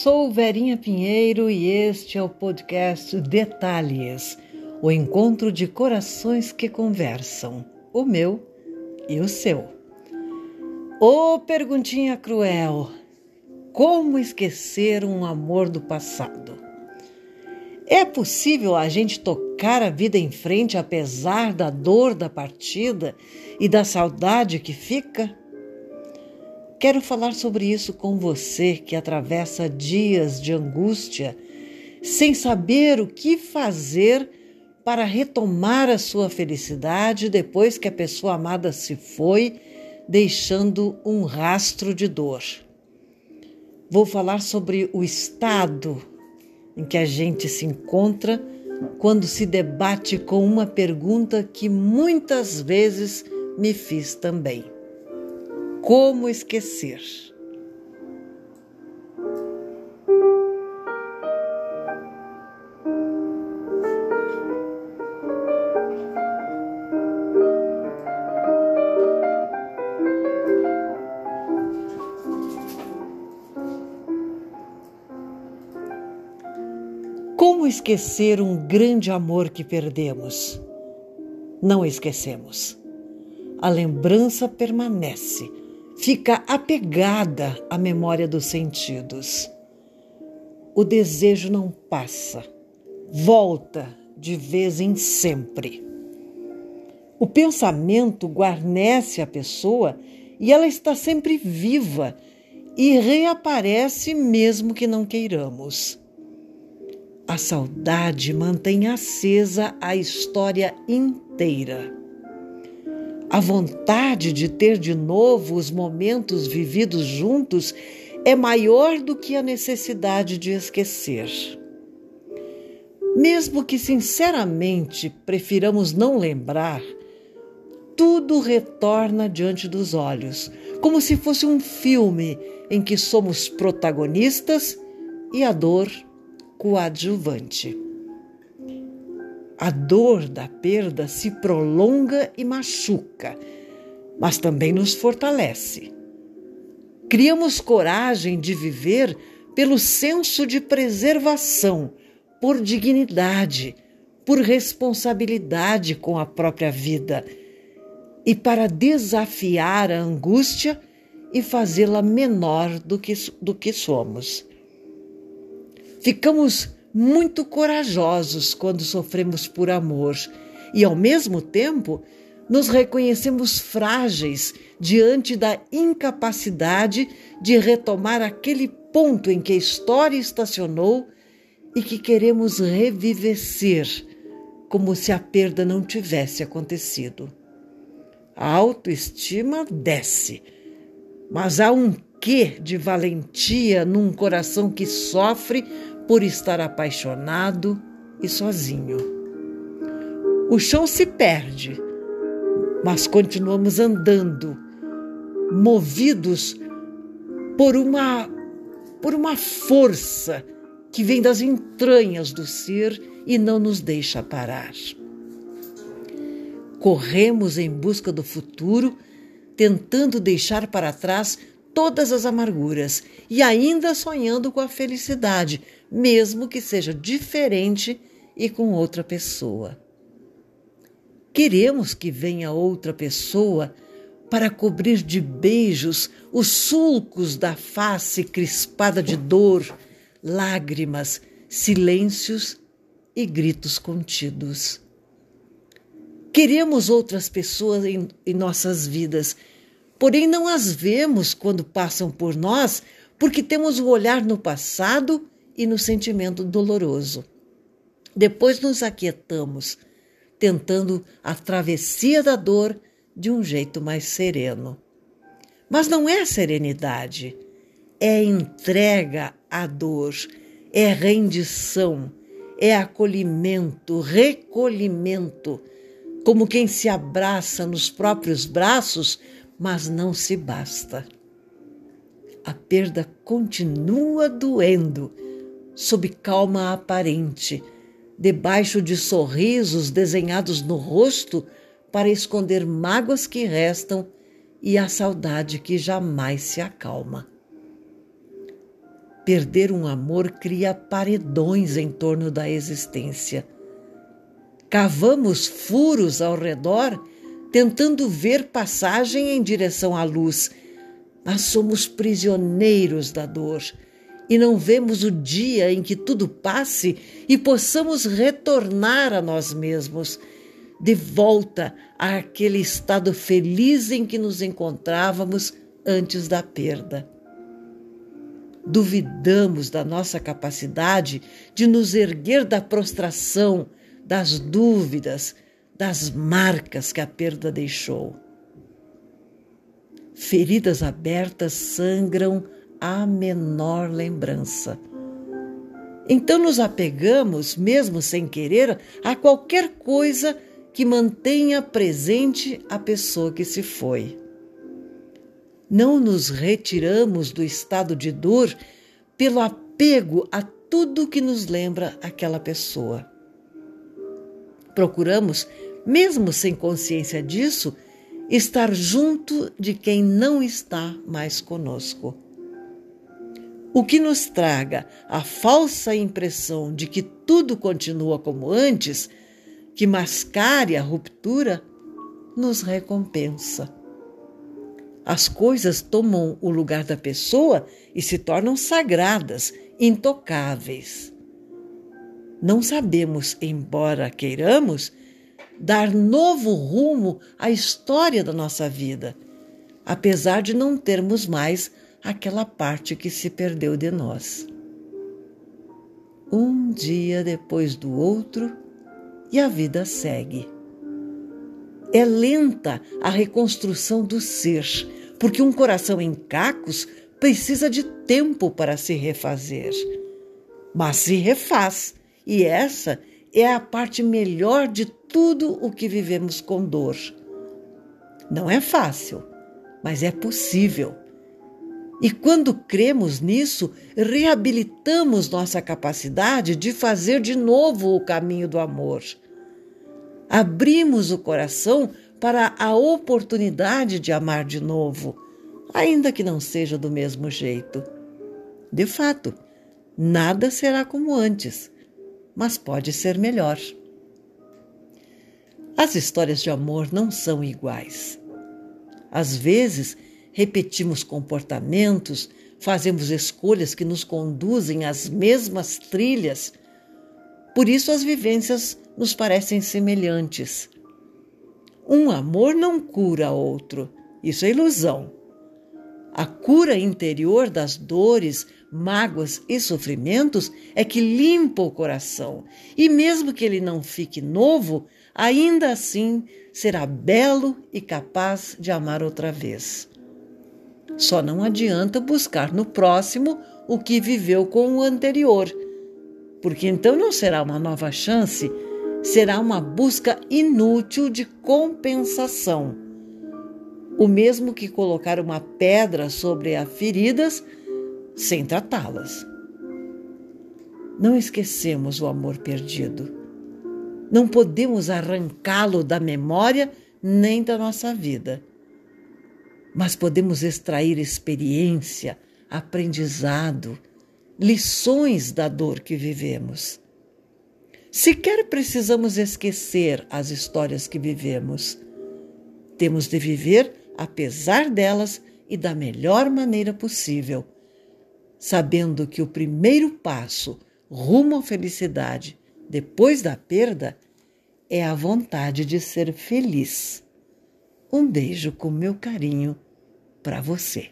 Sou Verinha Pinheiro e este é o podcast Detalhes, o encontro de corações que conversam, o meu e o seu. Ô oh, perguntinha cruel, como esquecer um amor do passado? É possível a gente tocar a vida em frente apesar da dor da partida e da saudade que fica? Quero falar sobre isso com você que atravessa dias de angústia, sem saber o que fazer para retomar a sua felicidade depois que a pessoa amada se foi, deixando um rastro de dor. Vou falar sobre o estado em que a gente se encontra quando se debate com uma pergunta que muitas vezes me fiz também. Como esquecer? Como esquecer um grande amor que perdemos? Não esquecemos. A lembrança permanece fica apegada à memória dos sentidos. O desejo não passa, volta de vez em sempre. O pensamento guarnece a pessoa e ela está sempre viva e reaparece mesmo que não queiramos. A saudade mantém acesa a história inteira. A vontade de ter de novo os momentos vividos juntos é maior do que a necessidade de esquecer. Mesmo que sinceramente prefiramos não lembrar, tudo retorna diante dos olhos, como se fosse um filme em que somos protagonistas e a dor coadjuvante. A dor da perda se prolonga e machuca, mas também nos fortalece. Criamos coragem de viver pelo senso de preservação, por dignidade, por responsabilidade com a própria vida e para desafiar a angústia e fazê-la menor do que, do que somos. Ficamos muito corajosos quando sofremos por amor e, ao mesmo tempo, nos reconhecemos frágeis diante da incapacidade de retomar aquele ponto em que a história estacionou e que queremos revivecer, como se a perda não tivesse acontecido. A autoestima desce, mas há um quê de valentia num coração que sofre por estar apaixonado e sozinho. O chão se perde, mas continuamos andando, movidos por uma por uma força que vem das entranhas do ser e não nos deixa parar. Corremos em busca do futuro, tentando deixar para trás todas as amarguras e ainda sonhando com a felicidade, mesmo que seja diferente e com outra pessoa. Queremos que venha outra pessoa para cobrir de beijos os sulcos da face crispada de dor, lágrimas, silêncios e gritos contidos. Queremos outras pessoas em, em nossas vidas porém não as vemos quando passam por nós, porque temos o olhar no passado e no sentimento doloroso. Depois nos aquietamos, tentando a travessia da dor de um jeito mais sereno. Mas não é serenidade, é entrega à dor, é rendição, é acolhimento, recolhimento, como quem se abraça nos próprios braços mas não se basta. A perda continua doendo, sob calma aparente, debaixo de sorrisos desenhados no rosto para esconder mágoas que restam e a saudade que jamais se acalma. Perder um amor cria paredões em torno da existência. Cavamos furos ao redor, tentando ver passagem em direção à luz, mas somos prisioneiros da dor e não vemos o dia em que tudo passe e possamos retornar a nós mesmos, de volta àquele estado feliz em que nos encontrávamos antes da perda. Duvidamos da nossa capacidade de nos erguer da prostração, das dúvidas, das marcas que a perda deixou. Feridas abertas sangram a menor lembrança. Então nos apegamos, mesmo sem querer, a qualquer coisa que mantenha presente a pessoa que se foi não nos retiramos do estado de dor pelo apego a tudo que nos lembra aquela pessoa. Procuramos, mesmo sem consciência disso, estar junto de quem não está mais conosco. O que nos traga a falsa impressão de que tudo continua como antes, que mascare a ruptura, nos recompensa as coisas tomam o lugar da pessoa e se tornam sagradas, intocáveis. Não sabemos, embora queiramos, dar novo rumo à história da nossa vida, apesar de não termos mais aquela parte que se perdeu de nós. Um dia depois do outro e a vida segue. É lenta a reconstrução do ser, porque um coração em cacos precisa de tempo para se refazer. Mas se refaz, e essa é a parte melhor de tudo o que vivemos com dor. Não é fácil, mas é possível. E quando cremos nisso, reabilitamos nossa capacidade de fazer de novo o caminho do amor. Abrimos o coração para a oportunidade de amar de novo, ainda que não seja do mesmo jeito. De fato, nada será como antes, mas pode ser melhor. As histórias de amor não são iguais. Às vezes, repetimos comportamentos, fazemos escolhas que nos conduzem às mesmas trilhas. Por isso, as vivências nos parecem semelhantes. Um amor não cura outro. Isso é ilusão. A cura interior das dores, mágoas e sofrimentos é que limpa o coração, e mesmo que ele não fique novo, ainda assim será belo e capaz de amar outra vez. Só não adianta buscar no próximo o que viveu com o anterior, porque então não será uma nova chance será uma busca inútil de compensação. O mesmo que colocar uma pedra sobre as feridas sem tratá-las. Não esquecemos o amor perdido. Não podemos arrancá-lo da memória nem da nossa vida. Mas podemos extrair experiência, aprendizado, lições da dor que vivemos. Sequer precisamos esquecer as histórias que vivemos. Temos de viver apesar delas e da melhor maneira possível, sabendo que o primeiro passo rumo à felicidade depois da perda é a vontade de ser feliz. Um beijo com meu carinho para você.